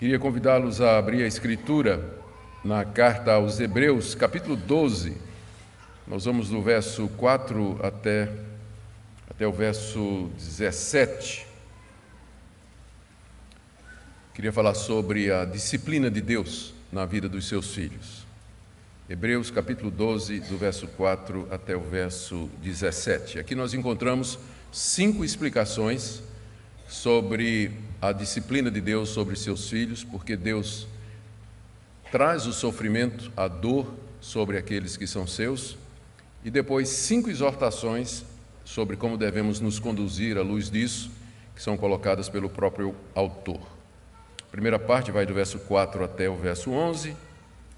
Queria convidá-los a abrir a Escritura na carta aos Hebreus, capítulo 12. Nós vamos do verso 4 até, até o verso 17. Queria falar sobre a disciplina de Deus na vida dos seus filhos. Hebreus capítulo 12, do verso 4 até o verso 17. Aqui nós encontramos cinco explicações sobre a disciplina de Deus sobre seus filhos, porque Deus traz o sofrimento, a dor sobre aqueles que são seus, e depois cinco exortações sobre como devemos nos conduzir à luz disso, que são colocadas pelo próprio autor. A primeira parte vai do verso 4 até o verso 11,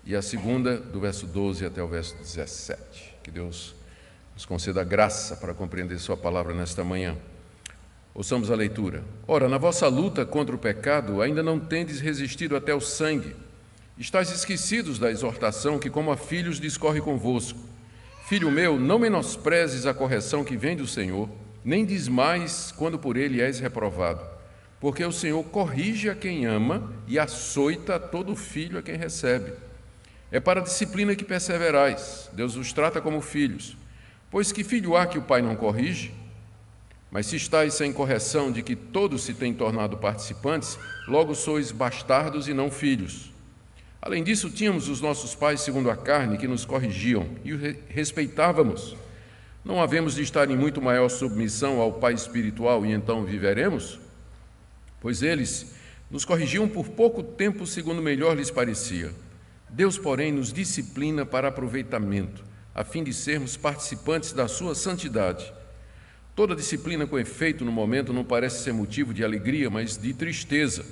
e a segunda do verso 12 até o verso 17. Que Deus nos conceda graça para compreender Sua palavra nesta manhã. Ouçamos a leitura. Ora, na vossa luta contra o pecado, ainda não tendes resistido até o sangue. Estais esquecidos da exortação que, como a filhos, discorre convosco. Filho meu, não menosprezes a correção que vem do Senhor, nem desmais quando por ele és reprovado. Porque o Senhor corrige a quem ama e açoita todo filho a quem recebe. É para a disciplina que perseverais. Deus os trata como filhos. Pois que filho há que o pai não corrige? Mas se estáis sem correção de que todos se têm tornado participantes, logo sois bastardos e não filhos. Além disso, tínhamos os nossos pais segundo a carne que nos corrigiam e os respeitávamos. Não havemos de estar em muito maior submissão ao Pai espiritual e então viveremos? Pois eles nos corrigiam por pouco tempo segundo melhor lhes parecia. Deus, porém, nos disciplina para aproveitamento, a fim de sermos participantes da sua santidade. Toda disciplina com efeito no momento não parece ser motivo de alegria, mas de tristeza.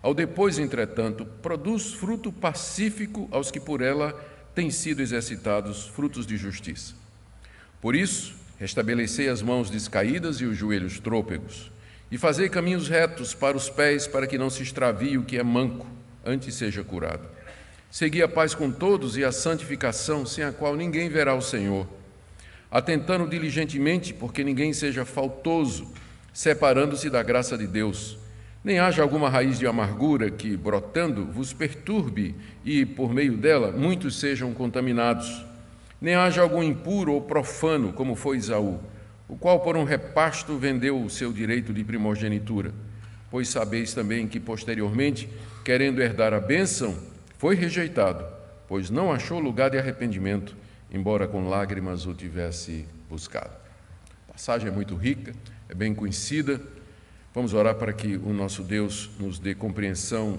Ao depois, entretanto, produz fruto pacífico aos que por ela têm sido exercitados frutos de justiça. Por isso, restabelecei as mãos descaídas e os joelhos trôpegos, e fazei caminhos retos para os pés, para que não se extravie o que é manco, antes seja curado. Segui a paz com todos e a santificação, sem a qual ninguém verá o Senhor atentando diligentemente porque ninguém seja faltoso, separando-se da graça de Deus. Nem haja alguma raiz de amargura que, brotando, vos perturbe e, por meio dela, muitos sejam contaminados. Nem haja algum impuro ou profano, como foi Isaú, o qual, por um repasto, vendeu o seu direito de primogenitura. Pois sabeis também que, posteriormente, querendo herdar a bênção, foi rejeitado, pois não achou lugar de arrependimento embora com lágrimas o tivesse buscado. A passagem é muito rica, é bem conhecida. Vamos orar para que o nosso Deus nos dê compreensão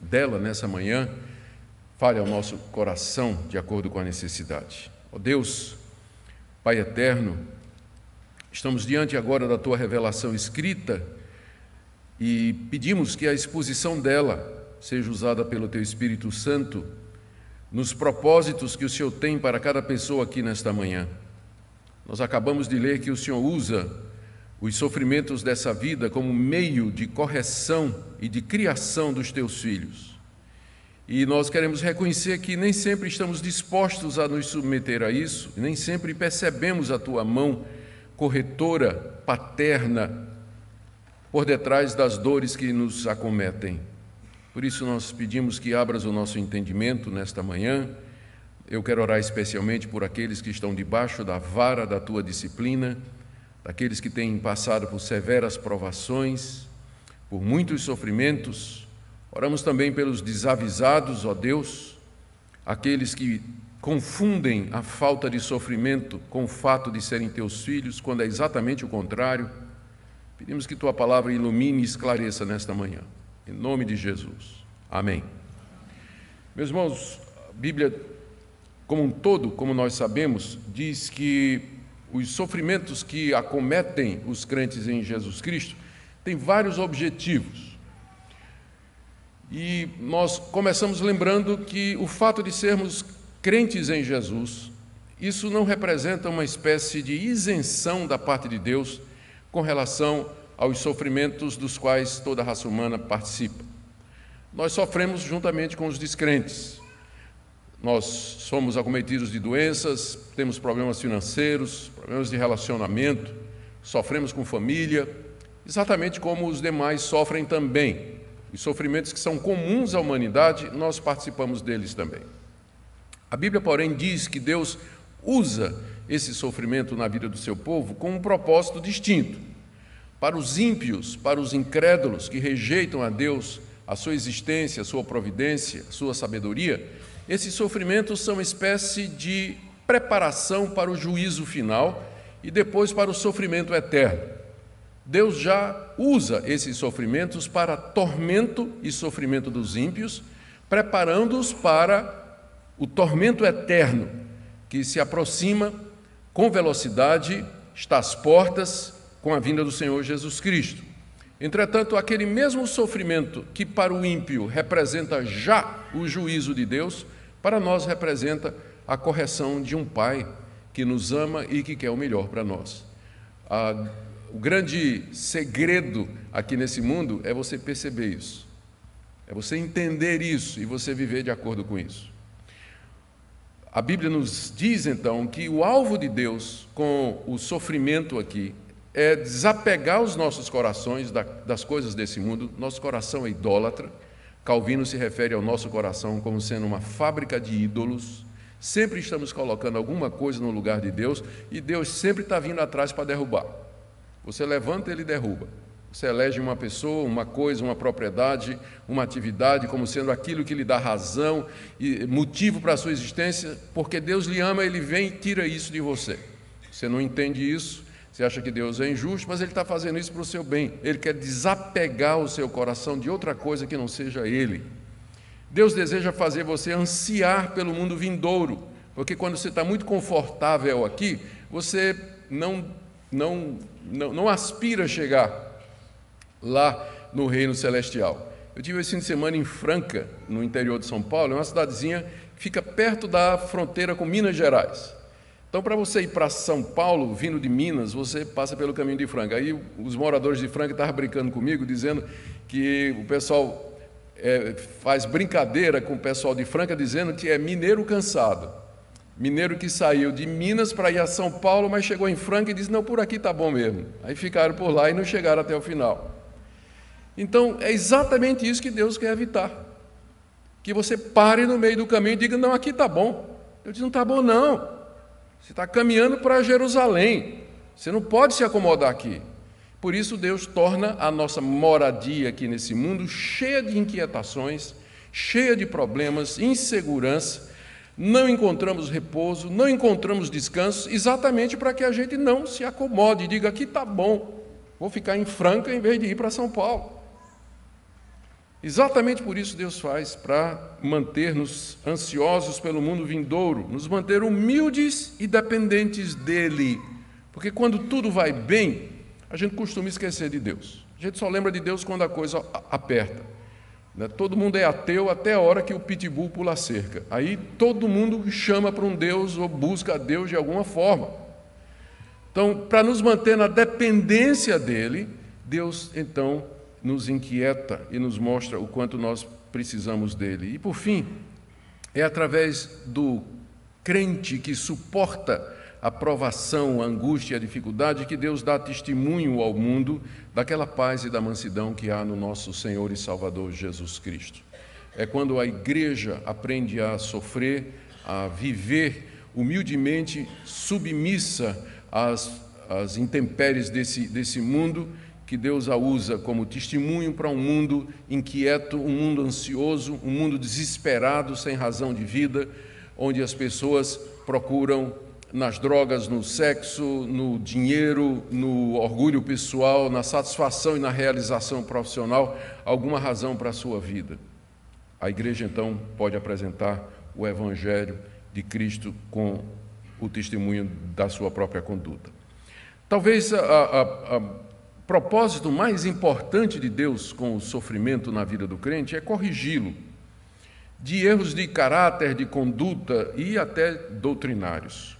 dela nessa manhã, fale ao nosso coração de acordo com a necessidade. Ó oh Deus, Pai eterno, estamos diante agora da tua revelação escrita e pedimos que a exposição dela seja usada pelo teu Espírito Santo nos propósitos que o Senhor tem para cada pessoa aqui nesta manhã. Nós acabamos de ler que o Senhor usa os sofrimentos dessa vida como meio de correção e de criação dos teus filhos. E nós queremos reconhecer que nem sempre estamos dispostos a nos submeter a isso, nem sempre percebemos a tua mão corretora, paterna, por detrás das dores que nos acometem. Por isso nós pedimos que abras o nosso entendimento nesta manhã. Eu quero orar especialmente por aqueles que estão debaixo da vara da tua disciplina, daqueles que têm passado por severas provações, por muitos sofrimentos. Oramos também pelos desavisados, ó Deus, aqueles que confundem a falta de sofrimento com o fato de serem teus filhos, quando é exatamente o contrário. Pedimos que tua palavra ilumine e esclareça nesta manhã. Em nome de Jesus. Amém. Meus irmãos, a Bíblia, como um todo, como nós sabemos, diz que os sofrimentos que acometem os crentes em Jesus Cristo têm vários objetivos. E nós começamos lembrando que o fato de sermos crentes em Jesus, isso não representa uma espécie de isenção da parte de Deus com relação aos sofrimentos dos quais toda a raça humana participa. Nós sofremos juntamente com os descrentes. Nós somos acometidos de doenças, temos problemas financeiros, problemas de relacionamento, sofremos com família, exatamente como os demais sofrem também. Os sofrimentos que são comuns à humanidade, nós participamos deles também. A Bíblia, porém, diz que Deus usa esse sofrimento na vida do seu povo com um propósito distinto. Para os ímpios, para os incrédulos que rejeitam a Deus, a sua existência, a sua providência, a sua sabedoria, esses sofrimentos são uma espécie de preparação para o juízo final e depois para o sofrimento eterno. Deus já usa esses sofrimentos para tormento e sofrimento dos ímpios, preparando-os para o tormento eterno que se aproxima com velocidade, está às portas com a vinda do Senhor Jesus Cristo. Entretanto, aquele mesmo sofrimento que para o ímpio representa já o juízo de Deus, para nós representa a correção de um pai que nos ama e que quer o melhor para nós. A, o grande segredo aqui nesse mundo é você perceber isso, é você entender isso e você viver de acordo com isso. A Bíblia nos diz então que o alvo de Deus com o sofrimento aqui é desapegar os nossos corações das coisas desse mundo. Nosso coração é idólatra. Calvino se refere ao nosso coração como sendo uma fábrica de ídolos. Sempre estamos colocando alguma coisa no lugar de Deus e Deus sempre está vindo atrás para derrubar. Você levanta, ele derruba. Você elege uma pessoa, uma coisa, uma propriedade, uma atividade como sendo aquilo que lhe dá razão e motivo para a sua existência, porque Deus lhe ama, ele vem e tira isso de você. Você não entende isso, você acha que Deus é injusto, mas Ele está fazendo isso para o seu bem. Ele quer desapegar o seu coração de outra coisa que não seja Ele. Deus deseja fazer você ansiar pelo mundo vindouro, porque quando você está muito confortável aqui, você não, não, não, não aspira a chegar lá no reino celestial. Eu tive esse fim de semana em Franca, no interior de São Paulo, é uma cidadezinha que fica perto da fronteira com Minas Gerais. Então, para você ir para São Paulo, vindo de Minas, você passa pelo caminho de Franca. Aí os moradores de Franca estavam brincando comigo, dizendo que o pessoal é, faz brincadeira com o pessoal de Franca, dizendo que é mineiro cansado. Mineiro que saiu de Minas para ir a São Paulo, mas chegou em Franca e disse: Não, por aqui está bom mesmo. Aí ficaram por lá e não chegaram até o final. Então, é exatamente isso que Deus quer evitar. Que você pare no meio do caminho e diga: Não, aqui está bom. Eu disse: Não está bom, não. Você está caminhando para Jerusalém. Você não pode se acomodar aqui. Por isso, Deus torna a nossa moradia aqui nesse mundo cheia de inquietações, cheia de problemas, insegurança. Não encontramos repouso, não encontramos descanso, exatamente para que a gente não se acomode e diga: aqui está bom, vou ficar em Franca em vez de ir para São Paulo. Exatamente por isso Deus faz, para manter-nos ansiosos pelo mundo vindouro, nos manter humildes e dependentes dEle. Porque quando tudo vai bem, a gente costuma esquecer de Deus. A gente só lembra de Deus quando a coisa aperta. Né? Todo mundo é ateu até a hora que o pitbull pula a cerca. Aí todo mundo chama para um Deus ou busca a Deus de alguma forma. Então, para nos manter na dependência dEle, Deus então nos inquieta e nos mostra o quanto nós precisamos dele. E por fim, é através do crente que suporta a provação, a angústia a dificuldade que Deus dá testemunho ao mundo daquela paz e da mansidão que há no nosso Senhor e Salvador Jesus Cristo. É quando a igreja aprende a sofrer, a viver humildemente submissa às, às intempéries desse, desse mundo que Deus a usa como testemunho para um mundo inquieto, um mundo ansioso, um mundo desesperado, sem razão de vida, onde as pessoas procuram nas drogas, no sexo, no dinheiro, no orgulho pessoal, na satisfação e na realização profissional, alguma razão para a sua vida. A igreja então pode apresentar o evangelho de Cristo com o testemunho da sua própria conduta. Talvez a, a, a propósito mais importante de Deus com o sofrimento na vida do crente é corrigi-lo de erros de caráter, de conduta e até doutrinários.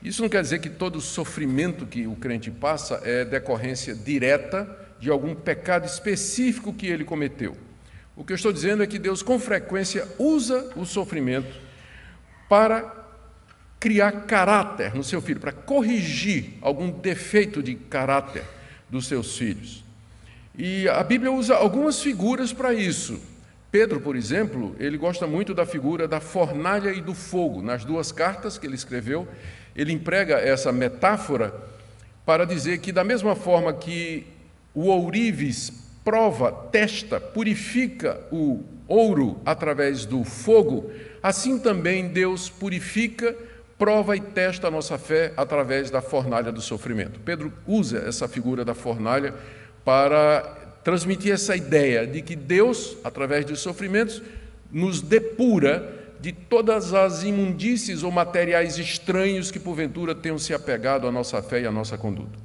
Isso não quer dizer que todo sofrimento que o crente passa é decorrência direta de algum pecado específico que ele cometeu. O que eu estou dizendo é que Deus, com frequência, usa o sofrimento para criar caráter no seu filho, para corrigir algum defeito de caráter dos seus filhos. E a Bíblia usa algumas figuras para isso. Pedro, por exemplo, ele gosta muito da figura da fornalha e do fogo. Nas duas cartas que ele escreveu, ele emprega essa metáfora para dizer que, da mesma forma que o ourives prova, testa, purifica o ouro através do fogo, assim também Deus purifica, prova e testa a nossa fé através da fornalha do sofrimento. Pedro usa essa figura da fornalha para transmitir essa ideia de que Deus, através dos sofrimentos, nos depura de todas as imundícies ou materiais estranhos que porventura tenham se apegado à nossa fé e à nossa conduta.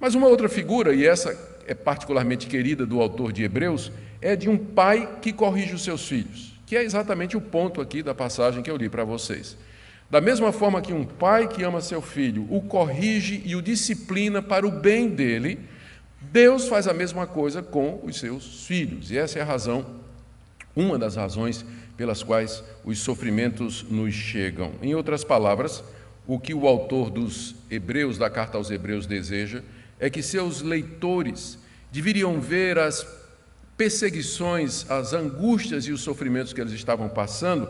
Mas uma outra figura, e essa é particularmente querida do autor de Hebreus, é de um pai que corrige os seus filhos, que é exatamente o ponto aqui da passagem que eu li para vocês. Da mesma forma que um pai que ama seu filho o corrige e o disciplina para o bem dele, Deus faz a mesma coisa com os seus filhos. E essa é a razão, uma das razões pelas quais os sofrimentos nos chegam. Em outras palavras, o que o autor dos Hebreus, da carta aos Hebreus, deseja é que seus leitores deveriam ver as perseguições, as angústias e os sofrimentos que eles estavam passando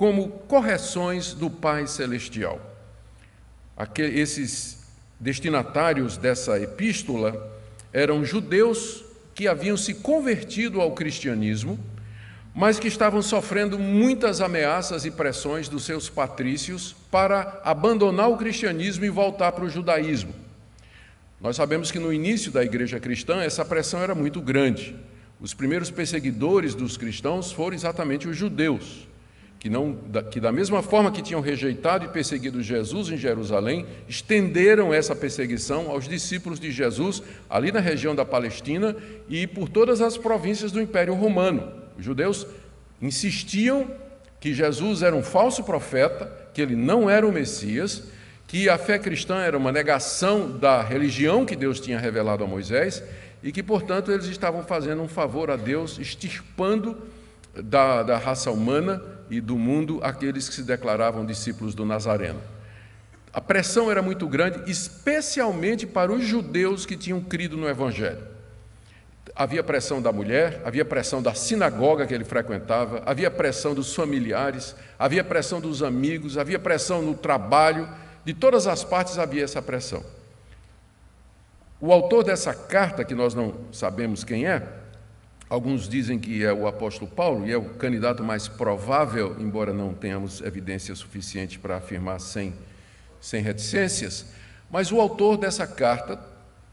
como correções do Pai Celestial. esses destinatários dessa epístola eram judeus que haviam se convertido ao cristianismo, mas que estavam sofrendo muitas ameaças e pressões dos seus patrícios para abandonar o cristianismo e voltar para o judaísmo. Nós sabemos que no início da igreja cristã essa pressão era muito grande. Os primeiros perseguidores dos cristãos foram exatamente os judeus que, não, que da mesma forma que tinham rejeitado e perseguido Jesus em Jerusalém, estenderam essa perseguição aos discípulos de Jesus ali na região da Palestina e por todas as províncias do Império Romano. Os judeus insistiam que Jesus era um falso profeta, que ele não era o Messias, que a fé cristã era uma negação da religião que Deus tinha revelado a Moisés e que, portanto, eles estavam fazendo um favor a Deus, extirpando da, da raça humana e do mundo aqueles que se declaravam discípulos do Nazareno. A pressão era muito grande, especialmente para os judeus que tinham crido no Evangelho. Havia pressão da mulher, havia pressão da sinagoga que ele frequentava, havia pressão dos familiares, havia pressão dos amigos, havia pressão no trabalho, de todas as partes havia essa pressão. O autor dessa carta, que nós não sabemos quem é, Alguns dizem que é o apóstolo Paulo, e é o candidato mais provável, embora não tenhamos evidência suficiente para afirmar sem, sem reticências. Mas o autor dessa carta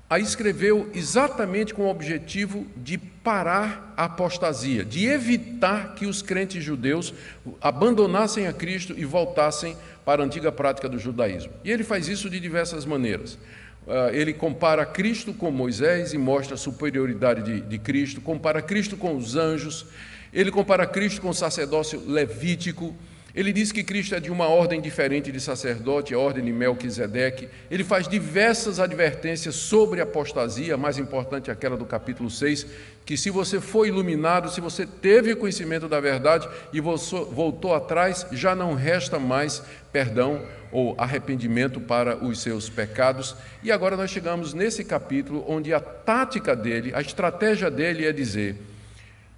a escreveu exatamente com o objetivo de parar a apostasia, de evitar que os crentes judeus abandonassem a Cristo e voltassem para a antiga prática do judaísmo. E ele faz isso de diversas maneiras. Ah, ele compara Cristo com Moisés e mostra a superioridade de, de, Cristo, compara Cristo com os anjos, ele compara Cristo com o sacerdócio levítico, ele diz que Cristo é de uma ordem diferente de sacerdote, a ordem de Melquisedeque. Ele faz diversas advertências sobre apostasia, mais importante é aquela do capítulo 6, que se você foi iluminado, se você teve conhecimento da verdade e voltou atrás, já não resta mais perdão ou arrependimento para os seus pecados. E agora nós chegamos nesse capítulo onde a tática dele, a estratégia dele é dizer: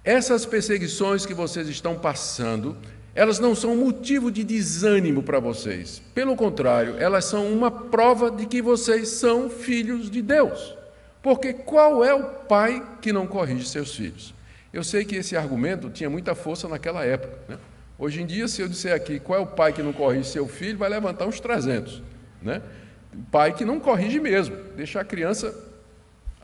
essas perseguições que vocês estão passando, elas não são motivo de desânimo para vocês. Pelo contrário, elas são uma prova de que vocês são filhos de Deus. Porque qual é o pai que não corrige seus filhos? Eu sei que esse argumento tinha muita força naquela época. Né? Hoje em dia, se eu disser aqui qual é o pai que não corrige seu filho, vai levantar uns 300. Né? Pai que não corrige mesmo, deixa a criança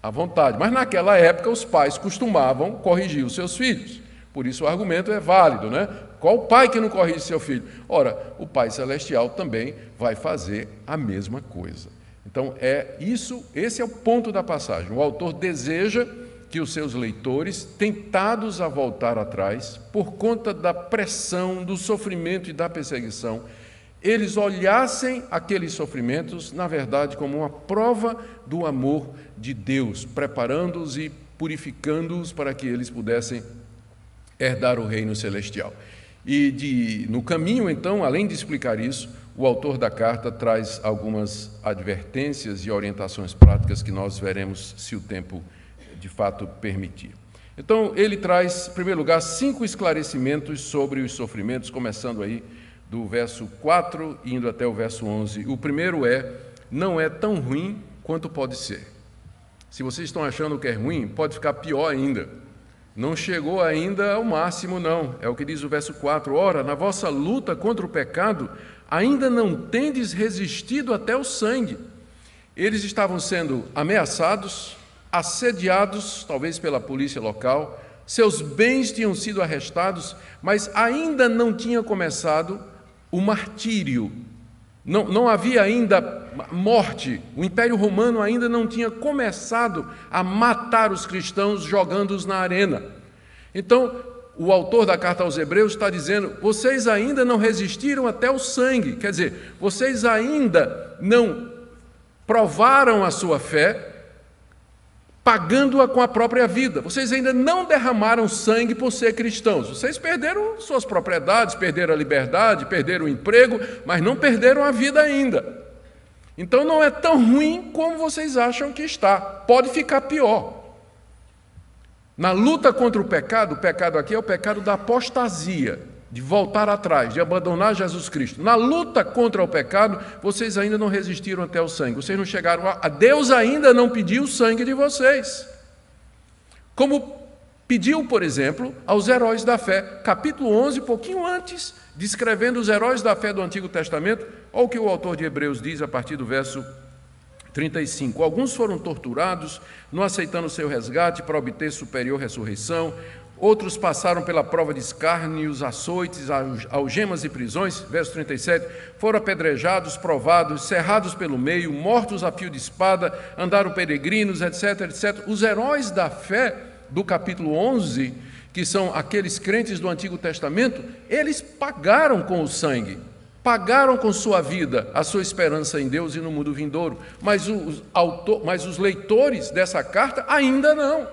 à vontade. Mas naquela época, os pais costumavam corrigir os seus filhos. Por isso o argumento é válido, né? Qual pai que não corrige seu filho? Ora, o Pai Celestial também vai fazer a mesma coisa. Então é isso, esse é o ponto da passagem. O autor deseja que os seus leitores, tentados a voltar atrás por conta da pressão, do sofrimento e da perseguição, eles olhassem aqueles sofrimentos, na verdade, como uma prova do amor de Deus, preparando-os e purificando-os para que eles pudessem herdar o reino celestial. E de, no caminho, então, além de explicar isso, o autor da carta traz algumas advertências e orientações práticas que nós veremos se o tempo de fato permitir. Então, ele traz, em primeiro lugar, cinco esclarecimentos sobre os sofrimentos, começando aí do verso 4 indo até o verso 11. O primeiro é: não é tão ruim quanto pode ser. Se vocês estão achando que é ruim, pode ficar pior ainda. Não chegou ainda ao máximo, não. É o que diz o verso 4. Ora, na vossa luta contra o pecado, ainda não tendes resistido até o sangue. Eles estavam sendo ameaçados, assediados, talvez pela polícia local, seus bens tinham sido arrestados, mas ainda não tinha começado o martírio. Não, não havia ainda morte, o Império Romano ainda não tinha começado a matar os cristãos jogando-os na arena. Então, o autor da carta aos Hebreus está dizendo: vocês ainda não resistiram até o sangue, quer dizer, vocês ainda não provaram a sua fé, pagando-a com a própria vida. Vocês ainda não derramaram sangue por ser cristãos. Vocês perderam suas propriedades, perderam a liberdade, perderam o emprego, mas não perderam a vida ainda. Então não é tão ruim como vocês acham que está. Pode ficar pior. Na luta contra o pecado, o pecado aqui é o pecado da apostasia, de voltar atrás, de abandonar Jesus Cristo. Na luta contra o pecado, vocês ainda não resistiram até o sangue. Vocês não chegaram a Deus ainda não pediu o sangue de vocês. Como pediu, por exemplo, aos heróis da fé, capítulo 11, pouquinho antes, descrevendo os heróis da fé do Antigo Testamento, Olha o que o autor de Hebreus diz a partir do verso 35. Alguns foram torturados, não aceitando o seu resgate para obter superior ressurreição. Outros passaram pela prova de escárnios, açoites, algemas e prisões. Verso 37. Foram apedrejados, provados, cerrados pelo meio, mortos a fio de espada, andaram peregrinos, etc, etc. Os heróis da fé do capítulo 11, que são aqueles crentes do Antigo Testamento, eles pagaram com o sangue pagaram com sua vida a sua esperança em Deus e no mundo vindouro, mas os, autor, mas os leitores dessa carta ainda não.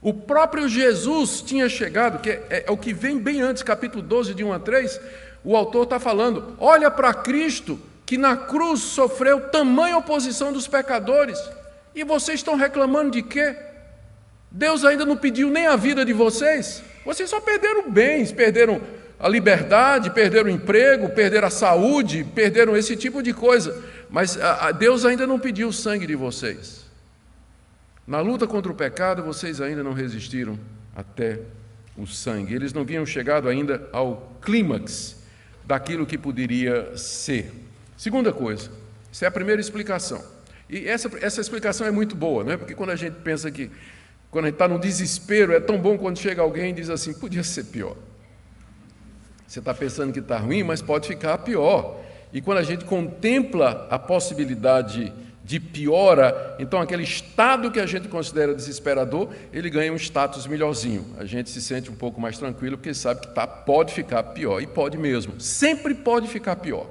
O próprio Jesus tinha chegado, que é, é o que vem bem antes, capítulo 12, de 1 a 3, o autor está falando: olha para Cristo, que na cruz sofreu tamanha oposição dos pecadores, e vocês estão reclamando de quê? Deus ainda não pediu nem a vida de vocês, vocês só perderam bens, perderam a liberdade, perderam o emprego, perderam a saúde, perderam esse tipo de coisa. Mas a, a Deus ainda não pediu o sangue de vocês. Na luta contra o pecado, vocês ainda não resistiram até o sangue. Eles não vinham chegado ainda ao clímax daquilo que poderia ser. Segunda coisa, essa é a primeira explicação. E essa, essa explicação é muito boa, não é? Porque quando a gente pensa que, quando a gente está no desespero, é tão bom quando chega alguém e diz assim: podia ser pior. Você está pensando que está ruim, mas pode ficar pior. E quando a gente contempla a possibilidade de piora, então aquele estado que a gente considera desesperador, ele ganha um status melhorzinho. A gente se sente um pouco mais tranquilo porque sabe que tá, pode ficar pior, e pode mesmo, sempre pode ficar pior.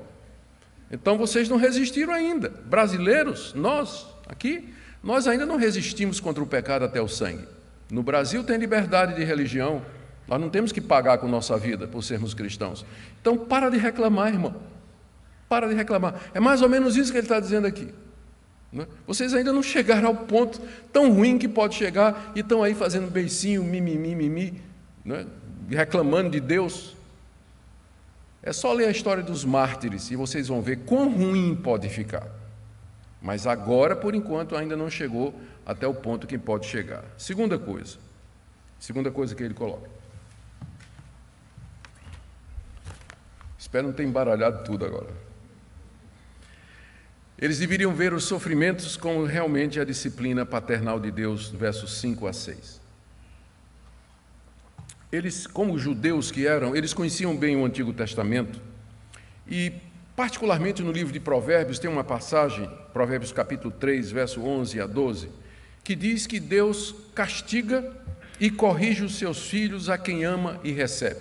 Então vocês não resistiram ainda. Brasileiros, nós aqui, nós ainda não resistimos contra o pecado até o sangue. No Brasil tem liberdade de religião, nós não temos que pagar com nossa vida por sermos cristãos. Então, para de reclamar, irmão. Para de reclamar. É mais ou menos isso que ele está dizendo aqui. Né? Vocês ainda não chegaram ao ponto tão ruim que pode chegar e estão aí fazendo beicinho, mimimi, mimi, né? reclamando de Deus. É só ler a história dos mártires e vocês vão ver quão ruim pode ficar. Mas agora, por enquanto, ainda não chegou até o ponto que pode chegar. Segunda coisa. Segunda coisa que ele coloca. Espero não ter embaralhado tudo agora. Eles deveriam ver os sofrimentos como realmente a disciplina paternal de Deus, versos 5 a 6. Eles, como judeus que eram, eles conheciam bem o Antigo Testamento e, particularmente no livro de Provérbios, tem uma passagem, Provérbios capítulo 3, verso 11 a 12, que diz que Deus castiga e corrige os seus filhos a quem ama e recebe.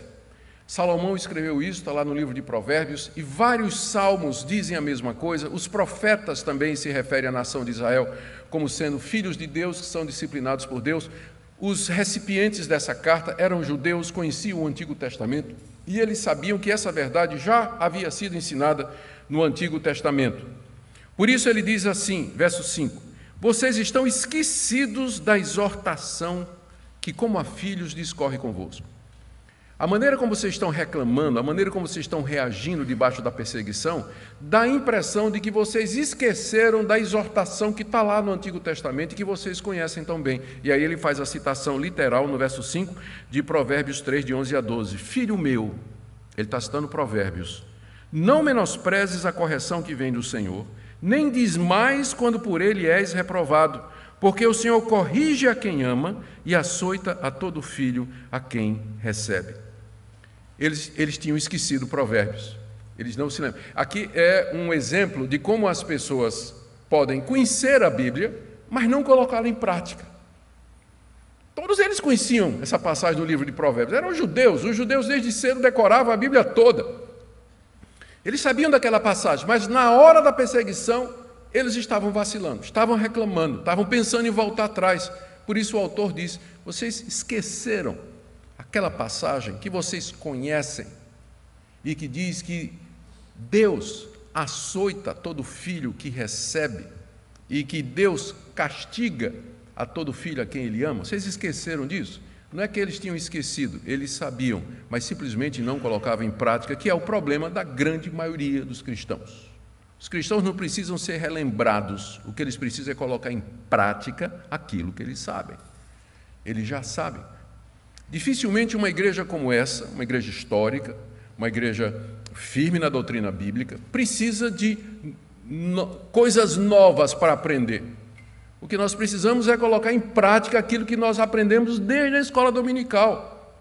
Salomão escreveu isso, está lá no livro de Provérbios, e vários salmos dizem a mesma coisa. Os profetas também se referem à nação de Israel como sendo filhos de Deus que são disciplinados por Deus. Os recipientes dessa carta eram judeus, conheciam o Antigo Testamento e eles sabiam que essa verdade já havia sido ensinada no Antigo Testamento. Por isso ele diz assim, verso 5: vocês estão esquecidos da exortação que, como a filhos, discorre convosco. A maneira como vocês estão reclamando, a maneira como vocês estão reagindo debaixo da perseguição, dá a impressão de que vocês esqueceram da exortação que está lá no Antigo Testamento e que vocês conhecem tão bem. E aí ele faz a citação literal no verso 5 de Provérbios 3, de 11 a 12. Filho meu, ele está citando Provérbios, não menosprezes a correção que vem do Senhor, nem desmais quando por ele és reprovado, porque o Senhor corrige a quem ama e açoita a todo filho a quem recebe. Eles, eles tinham esquecido provérbios. Eles não se lembram. Aqui é um exemplo de como as pessoas podem conhecer a Bíblia, mas não colocá-la em prática. Todos eles conheciam essa passagem do livro de Provérbios. Eram judeus. Os judeus desde cedo decoravam a Bíblia toda. Eles sabiam daquela passagem, mas na hora da perseguição, eles estavam vacilando, estavam reclamando, estavam pensando em voltar atrás. Por isso o autor diz: vocês esqueceram aquela passagem que vocês conhecem e que diz que Deus açoita todo filho que recebe e que Deus castiga a todo filho a quem ele ama. Vocês esqueceram disso? Não é que eles tinham esquecido, eles sabiam, mas simplesmente não colocavam em prática, que é o problema da grande maioria dos cristãos. Os cristãos não precisam ser relembrados, o que eles precisam é colocar em prática aquilo que eles sabem. Eles já sabem. Dificilmente uma igreja como essa, uma igreja histórica, uma igreja firme na doutrina bíblica, precisa de no, coisas novas para aprender. O que nós precisamos é colocar em prática aquilo que nós aprendemos desde a escola dominical.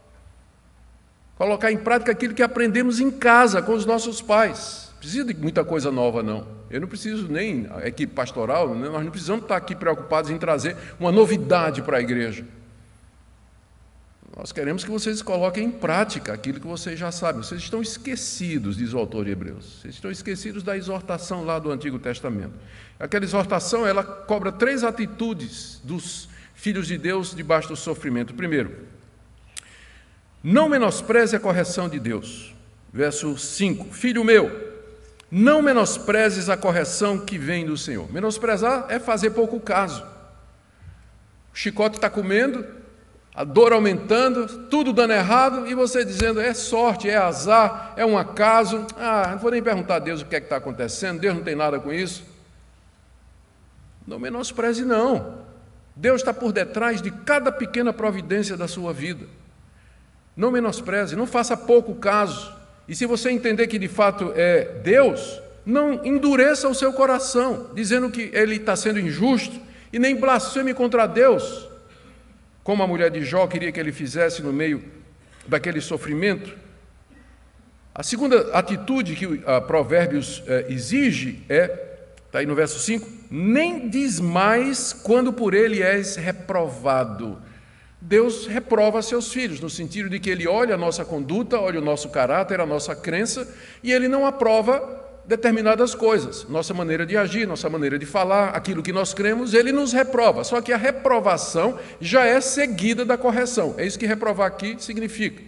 Colocar em prática aquilo que aprendemos em casa com os nossos pais. Precisa de muita coisa nova, não. Eu não preciso nem, a equipe pastoral, né, nós não precisamos estar aqui preocupados em trazer uma novidade para a igreja. Nós queremos que vocês coloquem em prática aquilo que vocês já sabem. Vocês estão esquecidos, diz o autor de Hebreus. Vocês estão esquecidos da exortação lá do Antigo Testamento. Aquela exortação, ela cobra três atitudes dos filhos de Deus debaixo do sofrimento. Primeiro, não menospreze a correção de Deus. Verso 5: Filho meu, não menosprezes a correção que vem do Senhor. Menosprezar é fazer pouco caso. O chicote está comendo, a dor aumentando, tudo dando errado, e você dizendo é sorte, é azar, é um acaso. Ah, não vou nem perguntar a Deus o que é que está acontecendo, Deus não tem nada com isso. Não menospreze, não. Deus está por detrás de cada pequena providência da sua vida. Não menospreze, não faça pouco caso. E se você entender que de fato é Deus, não endureça o seu coração, dizendo que ele está sendo injusto, e nem blasfeme contra Deus como a mulher de Jó queria que ele fizesse no meio daquele sofrimento. A segunda atitude que a Provérbios eh, exige é, está aí no verso 5, nem diz mais quando por ele és reprovado. Deus reprova seus filhos, no sentido de que ele olha a nossa conduta, olha o nosso caráter, a nossa crença, e ele não aprova determinadas coisas, nossa maneira de agir, nossa maneira de falar, aquilo que nós cremos, ele nos reprova. Só que a reprovação já é seguida da correção. É isso que reprovar aqui significa.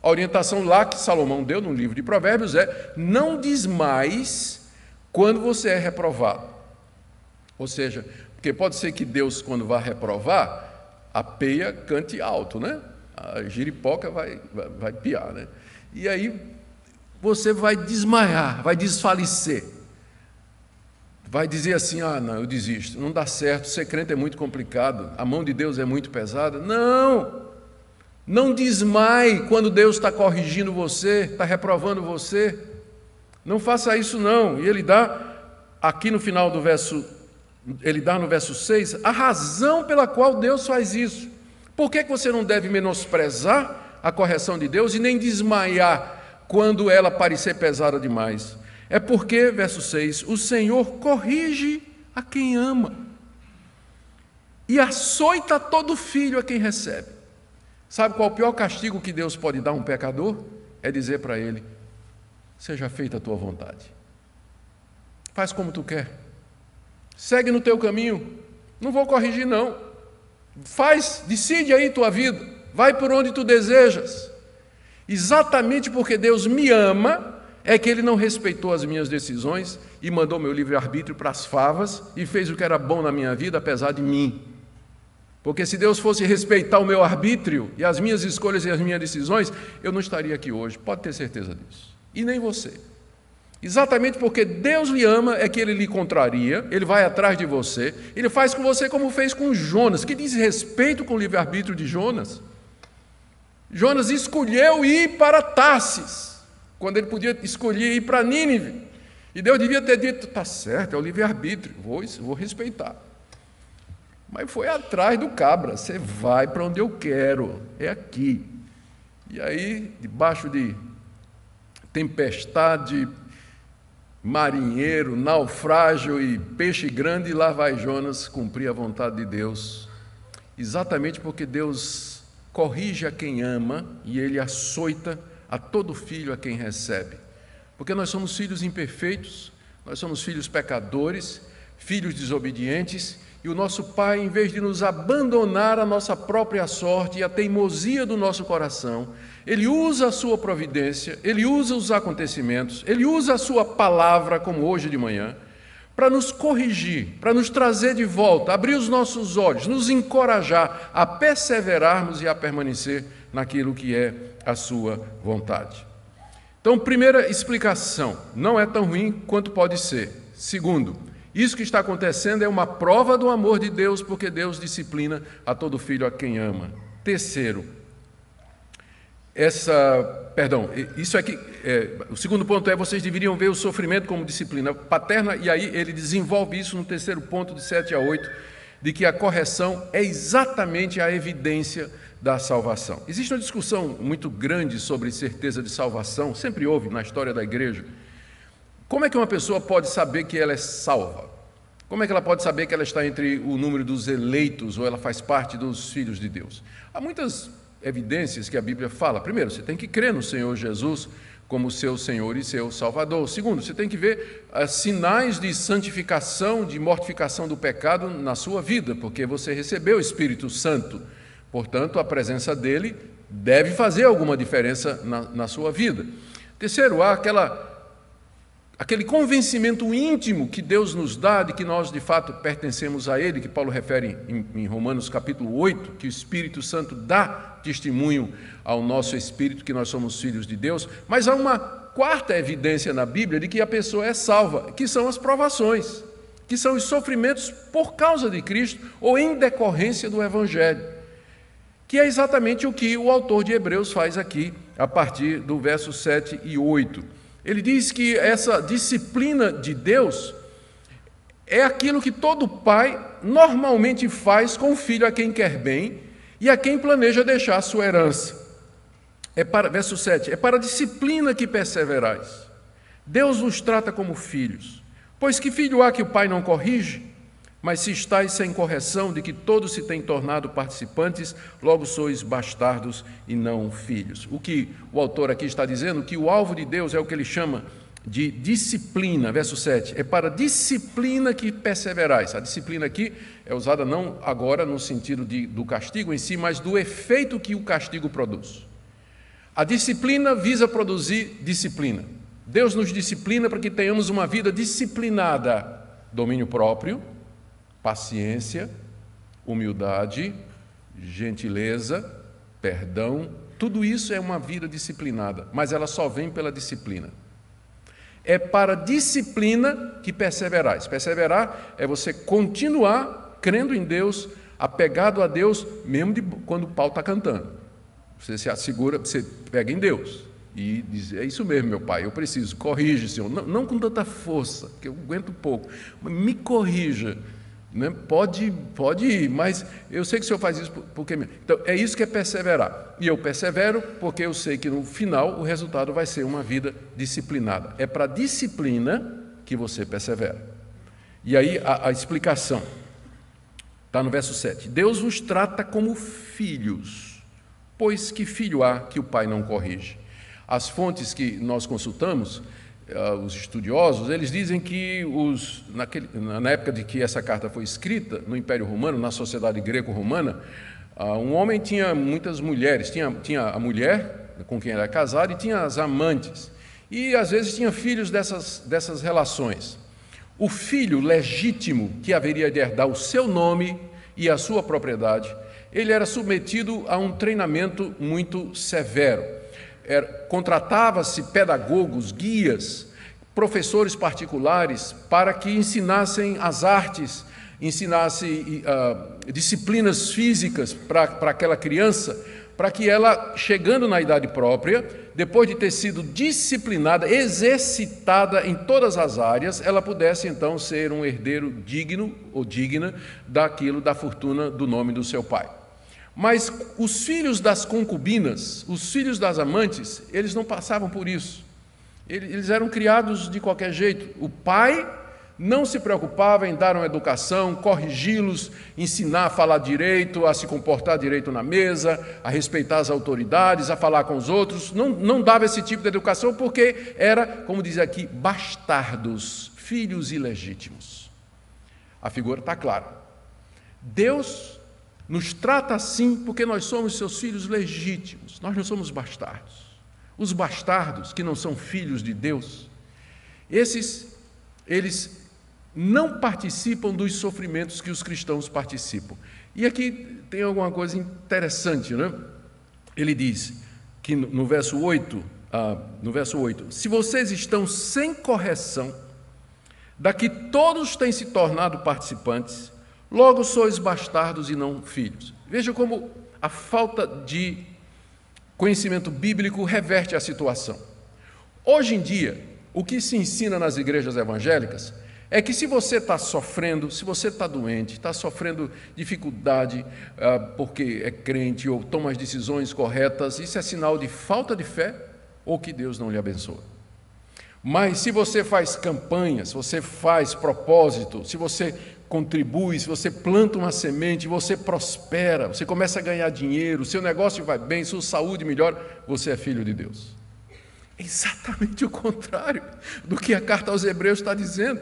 A orientação lá que Salomão deu no livro de Provérbios é: não diz mais quando você é reprovado. Ou seja, porque pode ser que Deus, quando vai reprovar, a peia cante alto, né? A giripoca vai, vai, vai piar, né? E aí você vai desmaiar, vai desfalecer. Vai dizer assim: ah, não, eu desisto, não dá certo, ser crente é muito complicado, a mão de Deus é muito pesada. Não! Não desmaie quando Deus está corrigindo você, está reprovando você. Não faça isso, não. E ele dá, aqui no final do verso, ele dá no verso 6, a razão pela qual Deus faz isso. Por que, que você não deve menosprezar a correção de Deus e nem desmaiar quando ela parecer pesada demais. É porque, verso 6, o Senhor corrige a quem ama e açoita todo filho a quem recebe. Sabe qual é o pior castigo que Deus pode dar a um pecador? É dizer para ele: seja feita a tua vontade. Faz como tu quer. Segue no teu caminho. Não vou corrigir, não. Faz, decide aí tua vida. Vai por onde tu desejas. Exatamente porque Deus me ama, é que ele não respeitou as minhas decisões e mandou meu livre-arbítrio para as favas e fez o que era bom na minha vida, apesar de mim. Porque se Deus fosse respeitar o meu arbítrio e as minhas escolhas e as minhas decisões, eu não estaria aqui hoje, pode ter certeza disso. E nem você. Exatamente porque Deus lhe ama é que ele lhe contraria, ele vai atrás de você, ele faz com você como fez com Jonas, que diz respeito com o livre-arbítrio de Jonas. Jonas escolheu ir para Tarsis, quando ele podia escolher ir para Nínive. E Deus devia ter dito: está certo, é o livre-arbítrio, vou, vou respeitar. Mas foi atrás do cabra, você vai para onde eu quero, é aqui. E aí, debaixo de tempestade, marinheiro, naufrágio e peixe grande, lá vai Jonas cumprir a vontade de Deus. Exatamente porque Deus corrige a quem ama e ele açoita a todo filho a quem recebe. Porque nós somos filhos imperfeitos, nós somos filhos pecadores, filhos desobedientes, e o nosso Pai, em vez de nos abandonar a nossa própria sorte e a teimosia do nosso coração, ele usa a sua providência, ele usa os acontecimentos, ele usa a sua palavra, como hoje de manhã, para nos corrigir, para nos trazer de volta, abrir os nossos olhos, nos encorajar a perseverarmos e a permanecer naquilo que é a sua vontade. Então, primeira explicação, não é tão ruim quanto pode ser. Segundo, isso que está acontecendo é uma prova do amor de Deus, porque Deus disciplina a todo filho a quem ama. Terceiro, essa, perdão, isso aqui, é, o segundo ponto é vocês deveriam ver o sofrimento como disciplina paterna, e aí ele desenvolve isso no terceiro ponto, de 7 a 8, de que a correção é exatamente a evidência da salvação. Existe uma discussão muito grande sobre certeza de salvação, sempre houve na história da igreja. Como é que uma pessoa pode saber que ela é salva? Como é que ela pode saber que ela está entre o número dos eleitos ou ela faz parte dos filhos de Deus? Há muitas evidências que a Bíblia fala. Primeiro, você tem que crer no Senhor Jesus como seu Senhor e seu Salvador. Segundo, você tem que ver uh, sinais de santificação, de mortificação do pecado na sua vida, porque você recebeu o Espírito Santo. Portanto, a presença dele deve fazer alguma diferença na, na sua vida. Terceiro, há aquela aquele convencimento íntimo que Deus nos dá de que nós de fato pertencemos a Ele, que Paulo refere em, Romanos capítulo 8, que o Espírito Santo dá testemunho ao nosso espírito que nós somos filhos de Deus, mas há uma quarta evidência na Bíblia de que a pessoa é salva, que são as provações, que são os sofrimentos por causa de Cristo ou em decorrência do Evangelho, que é exatamente o que o autor de Hebreus faz aqui, a partir do verso 7 e 8. Ele diz que essa disciplina de Deus é aquilo que todo pai normalmente faz com o filho a quem quer bem e a quem planeja deixar a sua herança. É para, verso 7, é para a disciplina que perseverais. Deus nos trata como filhos. Pois que filho há que o pai não corrige? Mas se estáis sem correção de que todos se têm tornado participantes, logo sois bastardos e não filhos. O que o autor aqui está dizendo, que o alvo de Deus é o que ele chama de disciplina, verso 7, é para disciplina que perseverais. A disciplina aqui é usada não agora no sentido de, do castigo em si, mas do efeito que o castigo produz. A disciplina visa produzir disciplina. Deus nos disciplina para que tenhamos uma vida disciplinada, domínio próprio, paciência, humildade, gentileza, perdão, tudo isso é uma vida disciplinada, mas ela só vem pela disciplina. É para disciplina que perseverais. Perseverar é você continuar crendo em Deus, apegado a Deus, mesmo de, quando o pau está cantando. Você se assegura, você pega em Deus e diz: É isso mesmo, meu pai, eu preciso, corrige, Senhor. Não, não com tanta força, que eu aguento pouco, mas me corrija né? Pode, pode ir, mas eu sei que o Senhor faz isso porque. Então, é isso que é perseverar. E eu persevero porque eu sei que no final o resultado vai ser uma vida disciplinada. É para disciplina que você persevera. E aí a, a explicação está no verso 7. Deus vos trata como filhos, pois que filho há que o pai não corrige? As fontes que nós consultamos uh, os estudiosos, eles dizem que os, naquele, na época de que essa carta foi escrita, no Império Romano, na sociedade greco-romana, uh, um homem tinha muitas mulheres, tinha, tinha a mulher com quem era casado e tinha as amantes. E às vezes tinha filhos dessas, dessas relações. O filho legítimo que haveria de herdar o seu nome e a sua propriedade, ele era submetido a um treinamento muito severo. Contratava-se pedagogos, guias, professores particulares para que ensinassem as artes, ensinassem uh, disciplinas físicas para aquela criança, para que ela, chegando na idade própria, depois de ter sido disciplinada, exercitada em todas as áreas, ela pudesse então ser um herdeiro digno ou digna daquilo da fortuna do nome do seu pai. Mas os filhos das concubinas, os filhos das amantes, eles não passavam por isso. Eles eram criados de qualquer jeito. O pai não se preocupava em dar uma educação, corrigi-los, ensinar a falar direito, a se comportar direito na mesa, a respeitar as autoridades, a falar com os outros. Não, não dava esse tipo de educação porque era, como diz aqui, bastardos, filhos ilegítimos. A figura está clara. Deus nos trata assim porque nós somos seus filhos legítimos, nós não somos bastardos. Os bastardos, que não são filhos de Deus, esses, eles não participam dos sofrimentos que os cristãos participam. E aqui tem alguma coisa interessante, né? Ele diz que no verso 8, ah, no verso 8, se vocês estão sem correção, daqui todos têm se tornado participantes, logo sois bastardos e não filhos. Veja como a falta de conhecimento bíblico reverte a situação. Hoje em dia, o que se ensina nas igrejas evangélicas é que se você está sofrendo, se você está doente, está sofrendo dificuldade ah, porque é crente ou toma as decisões corretas, isso é sinal de falta de fé ou que Deus não lhe abençoa. Mas se você faz campanhas, se você faz propósito, se você contribui, se você planta uma semente, você prospera, você começa a ganhar dinheiro, seu negócio vai bem, sua saúde melhora, você é filho de Deus. É exatamente o contrário do que a carta aos Hebreus está dizendo.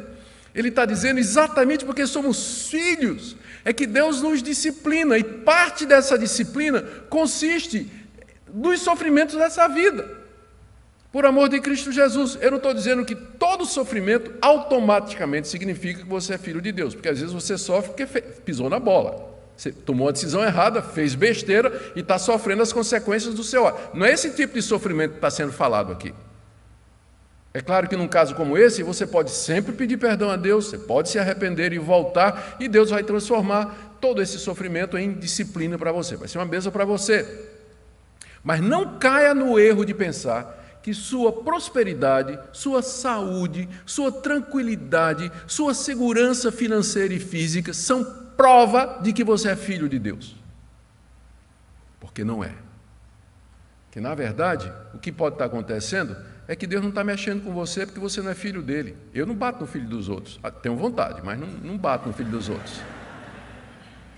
Ele está dizendo exatamente porque somos filhos, é que Deus nos disciplina, e parte dessa disciplina consiste nos sofrimentos dessa vida. Por amor de Cristo Jesus, eu não estou dizendo que todo sofrimento automaticamente significa que você é filho de Deus, porque às vezes você sofre porque pisou na bola. Você tomou a decisão errada, fez besteira e está sofrendo as consequências do seu ato. Não é esse tipo de sofrimento que está sendo falado aqui. É claro que num caso como esse, você pode sempre pedir perdão a Deus, você pode se arrepender e voltar, e Deus vai transformar todo esse sofrimento em disciplina para você. Vai ser uma bênção para você. Mas não caia no erro de pensar que sua prosperidade, sua saúde, sua tranquilidade, sua segurança financeira e física são prova de que você é filho de Deus. Porque não é. Que na verdade, o que pode estar acontecendo é que Deus não está mexendo com você porque você não é filho dele. Eu não bato no filho dos outros. Ah, tenho vontade, mas não, não bato no filho dos outros.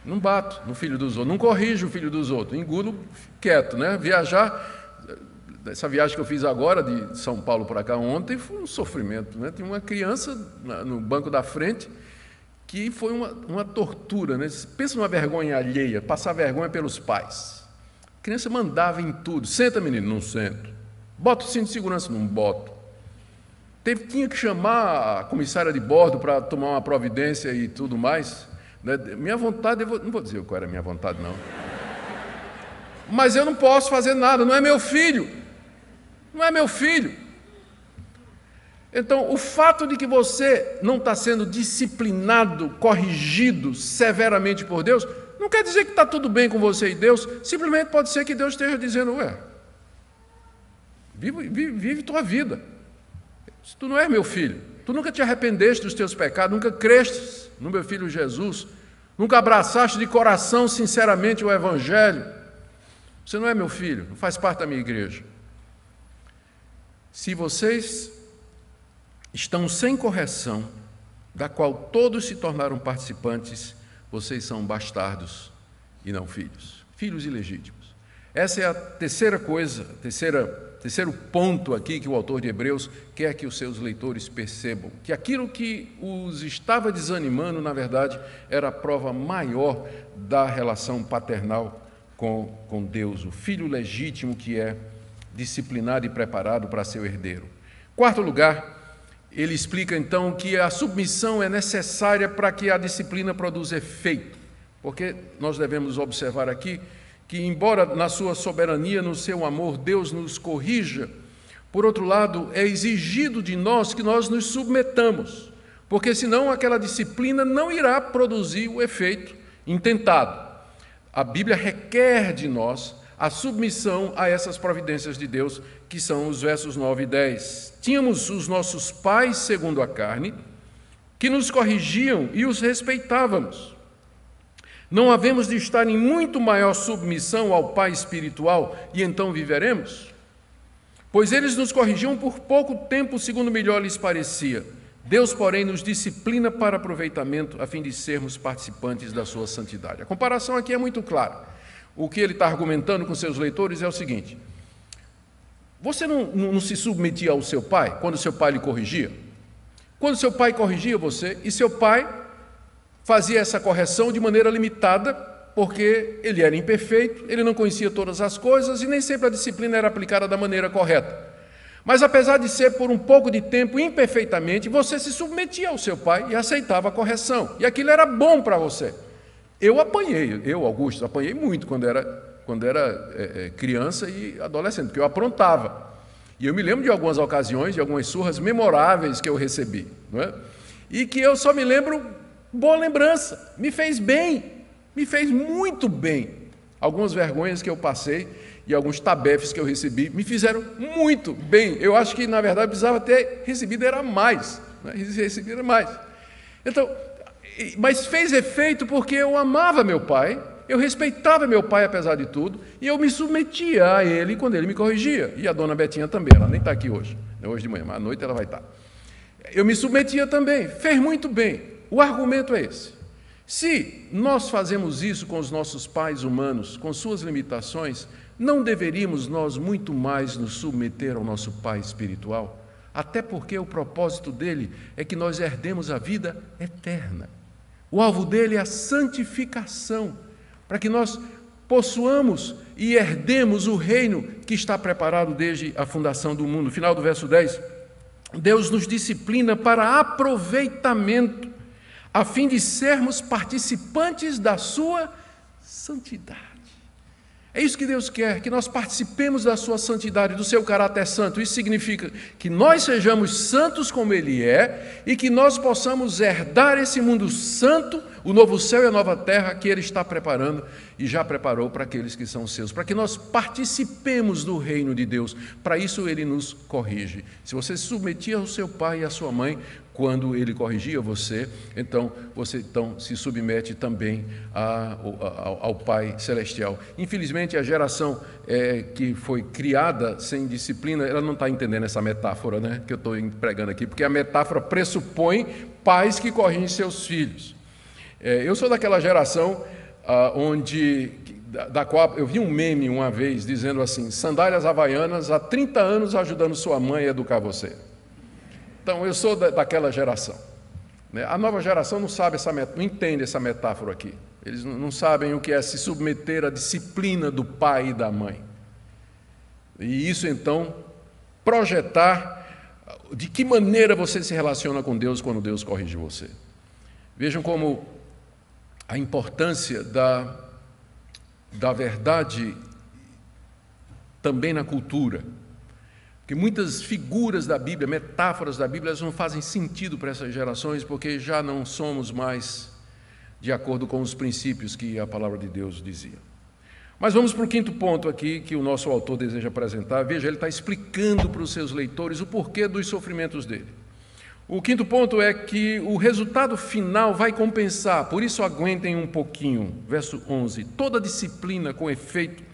Não bato no filho dos outros, não corrijo o filho dos outros, engulo quieto, né? Viajar, essa viagem que eu fiz agora de São Paulo para cá ontem foi um sofrimento, né? Tinha uma criança no banco da frente que foi uma, uma tortura, né? Pensa numa vergonha alheia, passar vergonha pelos pais. A criança mandava em tudo. Senta, menino, não sento. Bota o cinto de segurança, não boto. Teve, tinha que chamar a comissária de bordo para tomar uma providência e tudo mais. Né? Minha vontade, vou, não vou dizer qual era a minha vontade, não. Mas eu não posso fazer nada, não é meu filho. Não é meu filho. Então, o fato de que você não está sendo disciplinado, corrigido severamente por Deus, não quer dizer que está tudo bem com você e Deus, simplesmente pode ser que Deus esteja dizendo, ué, Vive, vive, vive tua vida. Se tu não és meu filho, tu nunca te arrependeste dos teus pecados, nunca crestes no meu filho Jesus, nunca abraçaste de coração sinceramente o Evangelho. Você não é meu filho, não faz parte da minha igreja. Se vocês estão sem correção, da qual todos se tornaram participantes, vocês são bastardos e não filhos, filhos ilegítimos. Essa é a terceira coisa, terceira terceiro ponto aqui que o autor de Hebreus quer que os seus leitores percebam: que aquilo que os estava desanimando, na verdade, era a prova maior da relação paternal com, com Deus, o filho legítimo que é disciplinado e preparado para ser o herdeiro. Quarto lugar, ele explica então que a submissão é necessária para que a disciplina produza efeito, porque nós devemos observar aqui que, embora na sua soberania, no seu amor, Deus nos corrija, por outro lado, é exigido de nós que nós nos submetamos, porque senão aquela disciplina não irá produzir o efeito intentado. A Bíblia requer de nós a submissão a essas providências de Deus, que são os versos 9 e 10. Tínhamos os nossos pais, segundo a carne, que nos corrigiam e os respeitávamos. Não havemos de estar em muito maior submissão ao Pai espiritual e então viveremos? Pois eles nos corrigiam por pouco tempo, segundo melhor lhes parecia. Deus, porém, nos disciplina para aproveitamento, a fim de sermos participantes da sua santidade. A comparação aqui é muito clara. O que ele está argumentando com seus leitores é o seguinte: você não, não, não se submetia ao seu pai quando seu pai lhe corrigia? Quando seu pai corrigia você e seu pai fazia essa correção de maneira limitada, porque ele era imperfeito, ele não conhecia todas as coisas e nem sempre a disciplina era aplicada da maneira correta. Mas apesar de ser por um pouco de tempo imperfeitamente, você se submetia ao seu pai e aceitava a correção. E aquilo era bom para você. Eu apanhei, eu, Augusto, apanhei muito quando era, quando era é, é, criança e adolescente, porque eu aprontava. E eu me lembro de algumas ocasiões, de algumas surras memoráveis que eu recebi. Não é? E que eu só me lembro, boa lembrança, me fez bem, me fez muito bem. Algumas vergonhas que eu passei e alguns tabefes que eu recebi me fizeram muito bem. Eu acho que, na verdade, precisava ter recebido era mais. Né? Recebido era mais. Então, mas fez efeito porque eu amava meu pai, eu respeitava meu pai apesar de tudo, e eu me submetia a ele quando ele me corrigia. E a dona Betinha também, ela nem está aqui hoje, né? hoje de manhã, mas à noite ela vai estar. Tá. Eu me submetia também, fez muito bem. O argumento é esse. Se nós fazemos isso com os nossos pais humanos, com suas limitações, não deveríamos nós muito mais nos submeter ao nosso Pai espiritual? Até porque o propósito dele é que nós herdemos a vida eterna. O alvo dele é a santificação, para que nós possuamos e herdemos o reino que está preparado desde a fundação do mundo. Final do verso 10. Deus nos disciplina para aproveitamento, a fim de sermos participantes da sua santidade. É isso que Deus quer, que nós participemos da sua santidade, do seu caráter santo. Isso significa que nós sejamos santos como Ele é e que nós possamos herdar esse mundo santo, o novo céu e a nova terra que Ele está preparando e já preparou para aqueles que são seus, para que nós participemos do reino de Deus. Para isso Ele nos corrige. Se você se submetia ao seu pai e à sua mãe, quando ele corrigia você, então você então se submete também a, ao, ao, Pai Celestial. Infelizmente, a geração é, que foi criada sem disciplina, ela não está entendendo essa metáfora né, que eu estou empregando aqui, porque a metáfora pressupõe pais que corrigem seus filhos. É, eu sou daquela geração ah, onde da, da qual eu vi um meme uma vez dizendo assim: sandálias havaianas há 30 anos ajudando sua mãe a educar você. Então, eu sou da, daquela geração. Né? A nova geração não sabe essa não entende essa metáfora aqui. Eles não sabem o que é se submeter à disciplina do pai e da mãe. E isso então projetar de que maneira você se relaciona com Deus quando Deus corrige você. Vejam como a importância da, da verdade também na cultura. Que muitas figuras da Bíblia, metáforas da Bíblia, elas não fazem sentido para essas gerações, porque já não somos mais de acordo com os princípios que a palavra de Deus dizia. Mas vamos para o quinto ponto aqui que o nosso autor deseja apresentar. Veja, ele está explicando para os seus leitores o porquê dos sofrimentos dele. O quinto ponto é que o resultado final vai compensar, por isso aguentem um pouquinho. Verso 11: toda disciplina com efeito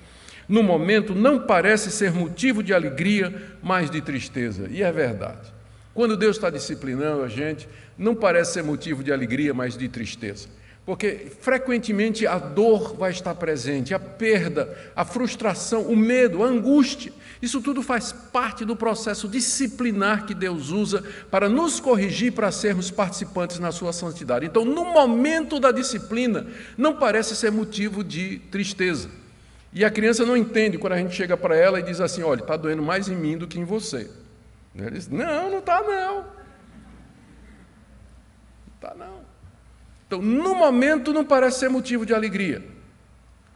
no momento, não parece ser motivo de alegria, mas de tristeza. E é verdade. Quando Deus está disciplinando a gente, não parece ser motivo de alegria, mas de tristeza. Porque frequentemente a dor vai estar presente, a perda, a frustração, o medo, a angústia. Isso tudo faz parte do processo disciplinar que Deus usa para nos corrigir, para sermos participantes na sua santidade. Então, no momento da disciplina, não parece ser motivo de tristeza. E a criança não entende quando a gente chega para ela e diz assim: olha, está doendo mais em mim do que em você. Ele disse, não, não está não. Não está não. Então, no momento não parece ser motivo de alegria.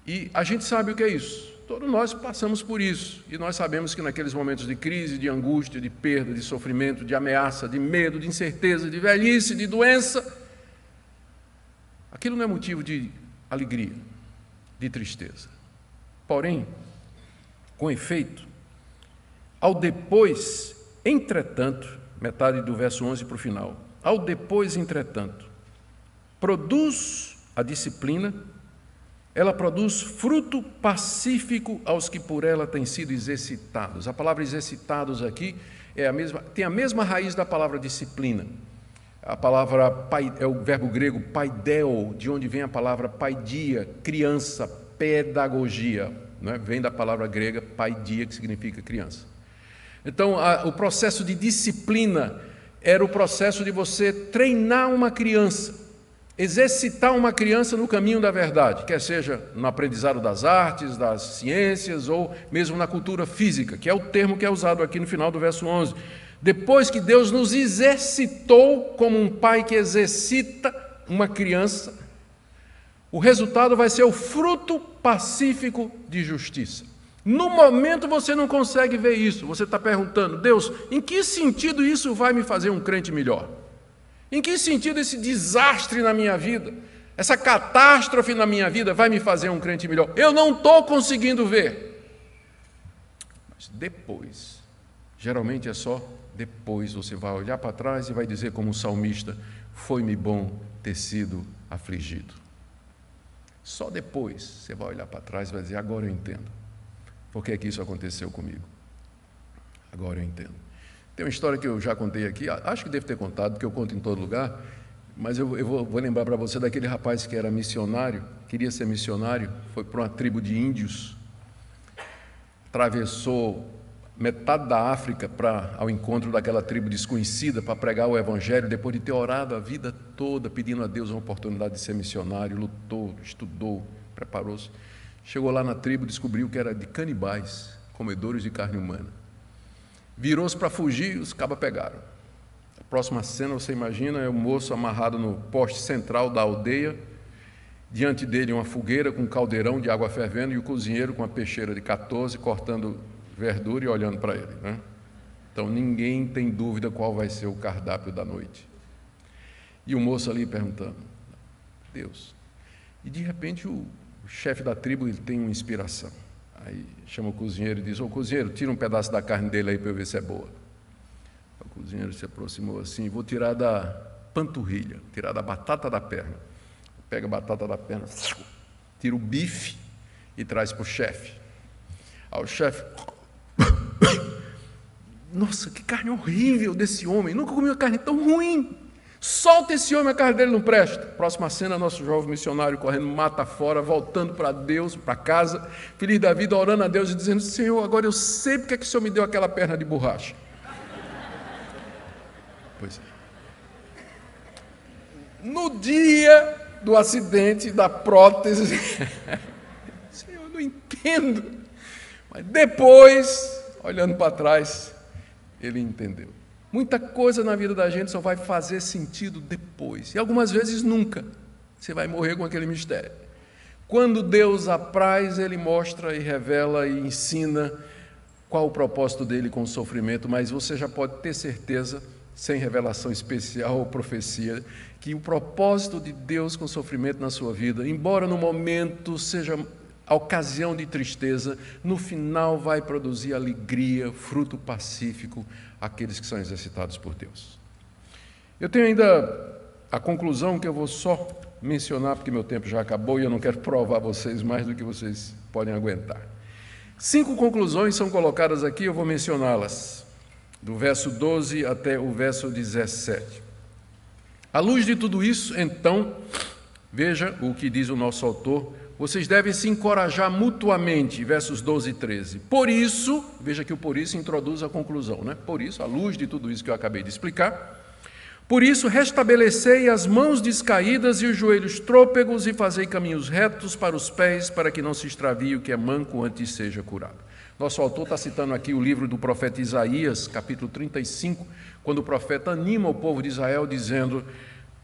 E a gente sabe o que é isso. Todos nós passamos por isso. E nós sabemos que naqueles momentos de crise, de angústia, de perda, de sofrimento, de ameaça, de medo, de incerteza, de velhice, de doença, aquilo não é motivo de alegria, de tristeza. Porém, com efeito, ao depois, entretanto, metade do verso 11 para o final, ao depois, entretanto, produz a disciplina ela produz fruto pacífico aos que por ela têm sido exercitados. A palavra exercitados aqui é a mesma, tem a mesma raiz da palavra disciplina. A palavra pai, é o verbo grego paideo, de onde vem a palavra paidia, criança, pedagogia, é? vem da palavra grega paidia, que significa criança. Então, a, o processo de disciplina era o processo de você treinar uma criança exercitar uma criança no caminho da verdade, quer seja no aprendizado das artes, das ciências ou mesmo na cultura física, que é o termo que é usado aqui no final do verso 11. Depois que Deus nos exercitou como um pai que exercita uma criança, o resultado vai ser o fruto pacífico de justiça. No momento você não consegue ver isso, você está perguntando, Deus, em que sentido isso vai me fazer um crente melhor? Em que sentido esse desastre na minha vida, essa catástrofe na minha vida vai me fazer um crente melhor? Eu não estou conseguindo ver. Mas depois, geralmente é só depois você vai olhar para trás e vai dizer, como o salmista: Foi-me bom ter sido afligido. Só depois você vai olhar para trás e vai dizer: Agora eu entendo. Por que, é que isso aconteceu comigo? Agora eu entendo. Tem uma história que eu já contei aqui, acho que devo ter contado, porque eu conto em todo lugar, mas eu, eu vou, vou, lembrar para você daquele rapaz que era missionário, queria ser missionário, foi para uma tribo de índios, atravessou metade da África para ao encontro daquela tribo desconhecida para pregar o evangelho, depois de ter orado a vida toda pedindo a Deus uma oportunidade de ser missionário, lutou, estudou, preparou-se. Chegou lá na tribo, descobriu que era de canibais, comedores de carne humana. Virou-se para fugir e os cabas pegaram. A próxima cena, você imagina, é o moço amarrado no poste central da aldeia, diante dele uma fogueira com um caldeirão de água fervendo e o cozinheiro com uma peixeira de 14 cortando verdura e olhando para ele. Né? Então ninguém tem dúvida qual vai ser o cardápio da noite. E o moço ali perguntando: Deus. E de repente o chefe da tribo ele tem uma inspiração. Aí chama o cozinheiro e diz: Ô oh, cozinheiro, tira um pedaço da carne dele aí para eu ver se é boa. O cozinheiro se aproximou assim: Vou tirar da panturrilha, tirar da batata da perna. Pega a batata da perna, tira o bife e traz para o chefe. Aí o chefe. Nossa, que carne horrível desse homem! Nunca comi uma carne tão ruim. Solta esse homem, a carne dele não presta. Próxima cena, nosso jovem missionário correndo mata fora, voltando para Deus, para casa, feliz da vida, orando a Deus e dizendo: Senhor, agora eu sei porque é que o Senhor me deu aquela perna de borracha. Pois é. No dia do acidente da prótese, Senhor, eu não entendo. Mas depois, olhando para trás, ele entendeu. Muita coisa na vida da gente só vai fazer sentido depois, e algumas vezes nunca. Você vai morrer com aquele mistério. Quando Deus apraz, Ele mostra e revela e ensina qual o propósito dele com o sofrimento, mas você já pode ter certeza, sem revelação especial ou profecia, que o propósito de Deus com o sofrimento na sua vida, embora no momento seja a ocasião de tristeza, no final vai produzir alegria, fruto pacífico, aqueles que são exercitados por Deus. Eu tenho ainda a conclusão que eu vou só mencionar, porque meu tempo já acabou e eu não quero provar vocês mais do que vocês podem aguentar. Cinco conclusões são colocadas aqui, eu vou mencioná-las, do verso 12 até o verso 17. À luz de tudo isso, então, veja o que diz o nosso autor vocês devem se encorajar mutuamente, versos 12 e 13. Por isso, veja que o por isso introduz a conclusão, né? Por isso, à luz de tudo isso que eu acabei de explicar, por isso restabelecei as mãos descaídas e os joelhos trôpegos e fazei caminhos retos para os pés, para que não se extravie o que é manco antes seja curado. Nosso autor está citando aqui o livro do profeta Isaías, capítulo 35, quando o profeta anima o povo de Israel dizendo: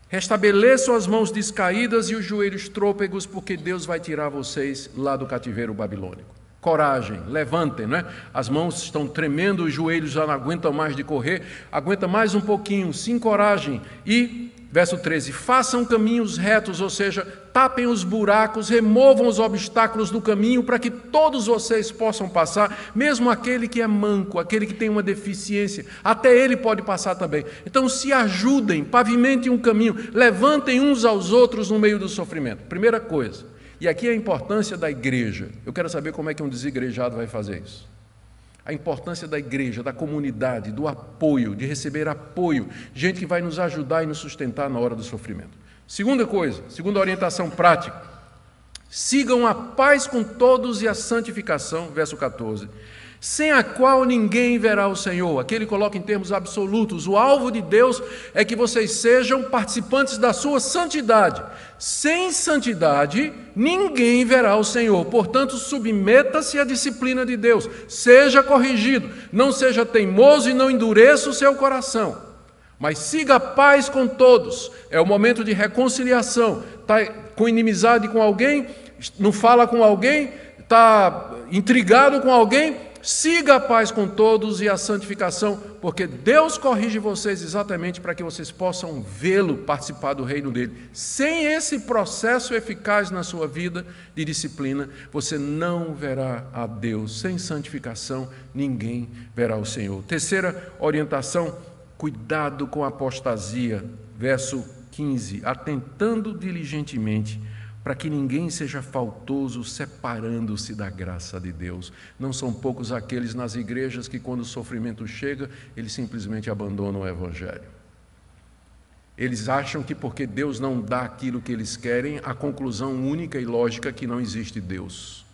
Restabeleçam as mãos descaídas e os joelhos trôpegos, porque Deus vai tirar vocês lá do cativeiro babilônico. Coragem, levantem, né? As mãos estão tremendo, os joelhos já não aguentam mais de correr, aguenta mais um pouquinho, se encorajem e Verso 13: façam caminhos retos, ou seja, tapem os buracos, removam os obstáculos do caminho para que todos vocês possam passar, mesmo aquele que é manco, aquele que tem uma deficiência, até ele pode passar também. Então se ajudem, pavimentem um caminho, levantem uns aos outros no meio do sofrimento. Primeira coisa, e aqui é a importância da igreja. Eu quero saber como é que um desigrejado vai fazer isso a importância da igreja, da comunidade, do apoio, de receber apoio, gente que vai nos ajudar e nos sustentar na hora do sofrimento. Segunda coisa, segunda orientação prática: sigam a paz com todos e a santificação, verso 14 sem a qual ninguém verá o Senhor. Aqui ele coloca em termos absolutos: o alvo de Deus é que vocês sejam participantes da sua santidade. Sem santidade, ninguém verá o Senhor. Portanto, submeta-se à disciplina de Deus, seja corrigido, não seja teimoso e não endureça o seu coração. Mas siga a paz com todos. É o momento de reconciliação. Está com inimizade com alguém, não fala com alguém, está intrigado com alguém, siga a paz com todos e a santificação, porque Deus corrige vocês exatamente para que vocês possam vê-lo participar do reino dele. Sem esse processo eficaz na sua vida de disciplina, você não verá a Deus. Sem santificação, ninguém verá o Senhor. Terceira orientação: cuidado com a apostasia. Verso 15: atentando diligentemente para que ninguém seja faltoso separando-se da graça de Deus. Não são poucos aqueles nas igrejas que, quando o sofrimento chega, eles simplesmente abandonam o Evangelho. Eles acham que porque Deus não dá aquilo que eles querem, a conclusão única e lógica é que não existe Deus.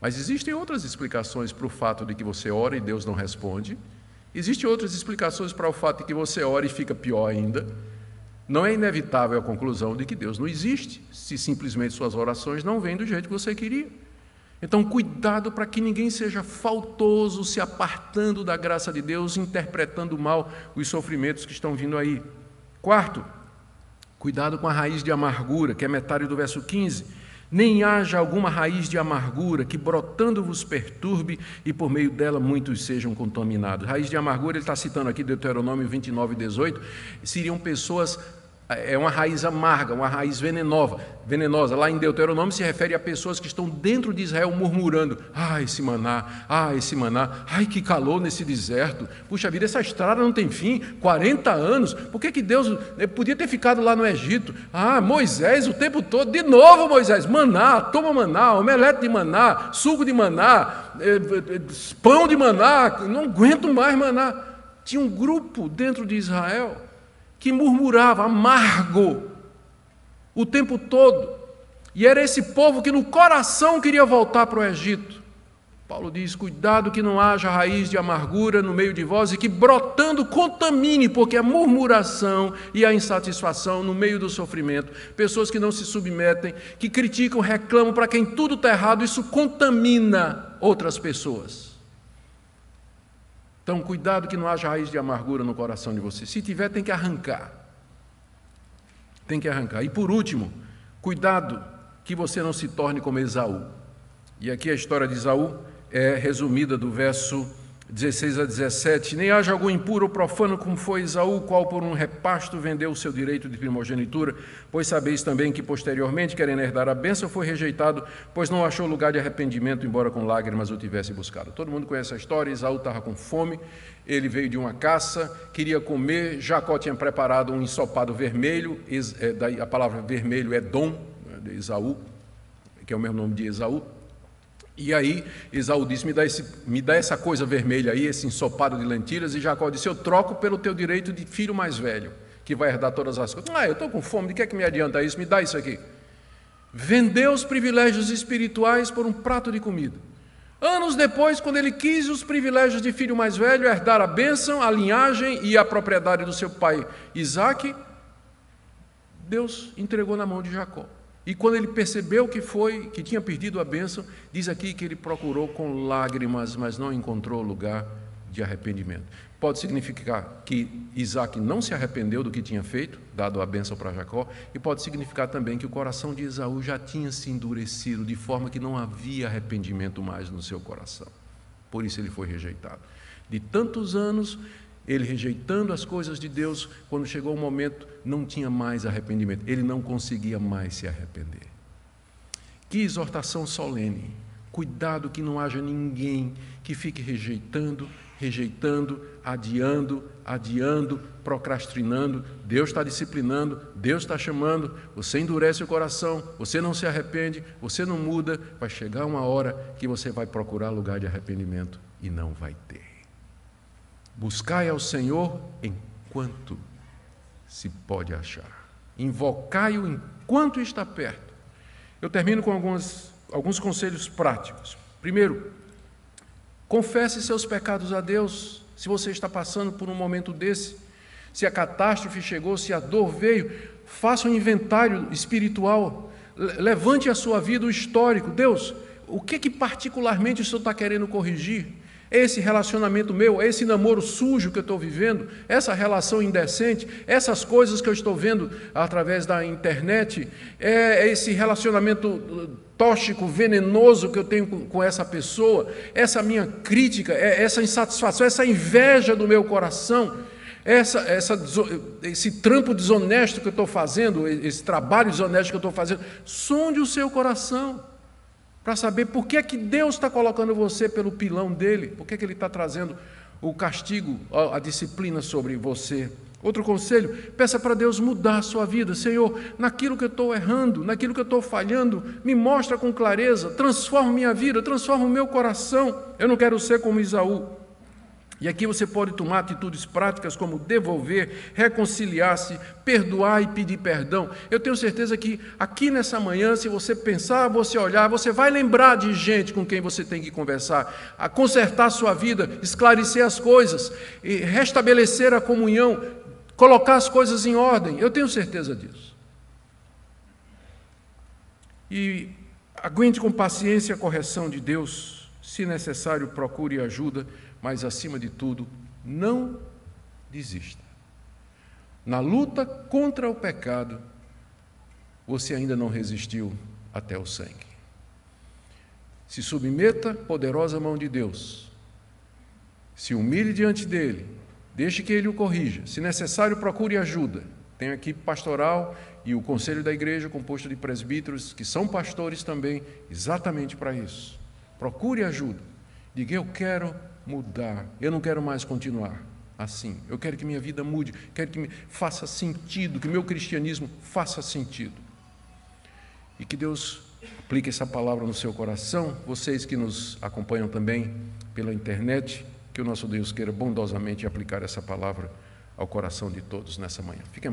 Mas existem outras explicações para o fato de que você ora e Deus não responde. Existem outras explicações para o fato de que você ora e fica pior ainda. Não é inevitável a conclusão de que Deus não existe, se simplesmente suas orações não vêm do jeito que você queria. Então, cuidado para que ninguém seja faltoso, se apartando da graça de Deus, interpretando mal os sofrimentos que estão vindo aí. Quarto, cuidado com a raiz de amargura, que é metade do verso 15. Nem haja alguma raiz de amargura que brotando vos perturbe e por meio dela muitos sejam contaminados. Raiz de amargura, ele está citando aqui Deuteronômio 29, 18, seriam pessoas é uma raiz amarga, uma raiz venenosa, venenosa. Lá em Deuteronômio se refere a pessoas que estão dentro de Israel murmurando: ah, esse maná, ah, esse maná, ai que calor nesse deserto. Puxa vida, essa estrada não tem fim, 40 anos. Por que, que Deus eh, podia ter ficado lá no Egito? Ah, Moisés o tempo todo, de novo Moisés, maná, toma maná, omelete de maná, suco de maná, eh, eh, pão de maná, não aguento mais maná. Tinha um grupo dentro de Israel que murmurava, amargo, o tempo todo. E era esse povo que no coração queria voltar para o Egito. Paulo diz: cuidado que não haja raiz de amargura no meio de vós e que brotando contamine, porque a murmuração e a insatisfação no meio do sofrimento, pessoas que não se submetem, que criticam, reclamam para quem tudo está errado, isso contamina outras pessoas. Então, cuidado que não haja raiz de amargura no coração de você. Se tiver, tem que arrancar. Tem que arrancar. E por último, cuidado que você não se torne como Esaú. E aqui a história de Esaú é resumida do verso 16 a 17, nem haja algum impuro ou profano como foi Esaú, qual por um repasto vendeu o seu direito de primogenitura, pois sabeis também que posteriormente, querendo herdar a bênção, foi rejeitado, pois não achou lugar de arrependimento, embora com lágrimas o tivesse buscado. Todo mundo conhece a história, Esaú estava com fome, ele veio de uma caça, queria comer, Jacó tinha preparado um ensopado vermelho, é, a palavra vermelho é dom, né, de Esaú, que é o mesmo nome de Esaú, e aí Esaú disse: me dá, esse, me dá essa coisa vermelha aí, esse ensopado de lentilhas. E Jacó disse: Eu troco pelo teu direito de filho mais velho, que vai herdar todas as coisas. Ah, eu estou com fome, de que é que me adianta isso? Me dá isso aqui. Vendeu os privilégios espirituais por um prato de comida. Anos depois, quando ele quis os privilégios de filho mais velho, herdar a bênção, a linhagem e a propriedade do seu pai Isaac, Deus entregou na mão de Jacó. E quando ele percebeu que foi, que tinha perdido a bênção, diz aqui que ele procurou com lágrimas, mas não encontrou lugar de arrependimento. Pode significar que Isaac não se arrependeu do que tinha feito, dado a bênção para Jacó, e pode significar também que o coração de Esaú já tinha se endurecido, de forma que não havia arrependimento mais no seu coração. Por isso ele foi rejeitado. De tantos anos, ele rejeitando as coisas de Deus, quando chegou o momento, não tinha mais arrependimento, ele não conseguia mais se arrepender. Que exortação solene! Cuidado que não haja ninguém que fique rejeitando, rejeitando, adiando, adiando, procrastinando. Deus está disciplinando, Deus está chamando, você endurece o coração, você não se arrepende, você não muda. Vai chegar uma hora que você vai procurar lugar de arrependimento e não vai ter. Buscai ao Senhor enquanto se pode achar. Invocai-o enquanto está perto. Eu termino com alguns, alguns conselhos práticos. Primeiro, confesse seus pecados a Deus. Se você está passando por um momento desse, se a catástrofe chegou, se a dor veio, faça um inventário espiritual. Levante a sua vida o histórico. Deus, o que, que particularmente o Senhor está querendo corrigir? Esse relacionamento meu, esse namoro sujo que eu estou vivendo, essa relação indecente, essas coisas que eu estou vendo através da internet, é esse relacionamento uh, tóxico, venenoso que eu tenho com essa pessoa, essa minha crítica, é essa insatisfação, essa inveja do meu coração, essa, essa, esse trampo desonesto que eu estou fazendo, esse trabalho desonesto que eu estou fazendo, sonde o seu coração para saber por que, é que Deus está colocando você pelo pilão dele, por que, é que ele está trazendo o castigo, a disciplina sobre você. Outro conselho, peça para Deus mudar a sua vida. Senhor, naquilo que eu estou errando, naquilo que eu estou falhando, me mostra com clareza, transforma minha vida, transforma o meu coração. Eu não quero ser como Isaú. E aqui você pode tomar atitudes práticas como devolver, reconciliar-se, perdoar e pedir perdão. Eu tenho certeza que aqui nessa manhã, se você pensar, você olhar, você vai lembrar de gente com quem você tem que conversar, a consertar sua vida, esclarecer as coisas, e restabelecer a comunhão, colocar as coisas em ordem. Eu tenho certeza disso. E aguente com paciência a correção de Deus. Se necessário, procure ajuda mas acima de tudo, não desista. Na luta contra o pecado, você ainda não resistiu até o sangue. Se submeta poderosa mão de Deus. Se humilhe diante dele. Deixe que ele o corrija. Se necessário, procure ajuda. Tem a equipe pastoral e o conselho da igreja, composto de presbíteros, que são pastores também, exatamente para isso. Procure ajuda. Diga: Eu quero mudar. Eu não quero mais continuar assim. Eu quero que minha vida mude, quero que faça sentido, que meu cristianismo faça sentido. E que Deus aplique essa palavra no seu coração, vocês que nos acompanham também pela internet, que o nosso Deus queira bondosamente aplicar essa palavra ao coração de todos nessa manhã. Fiquem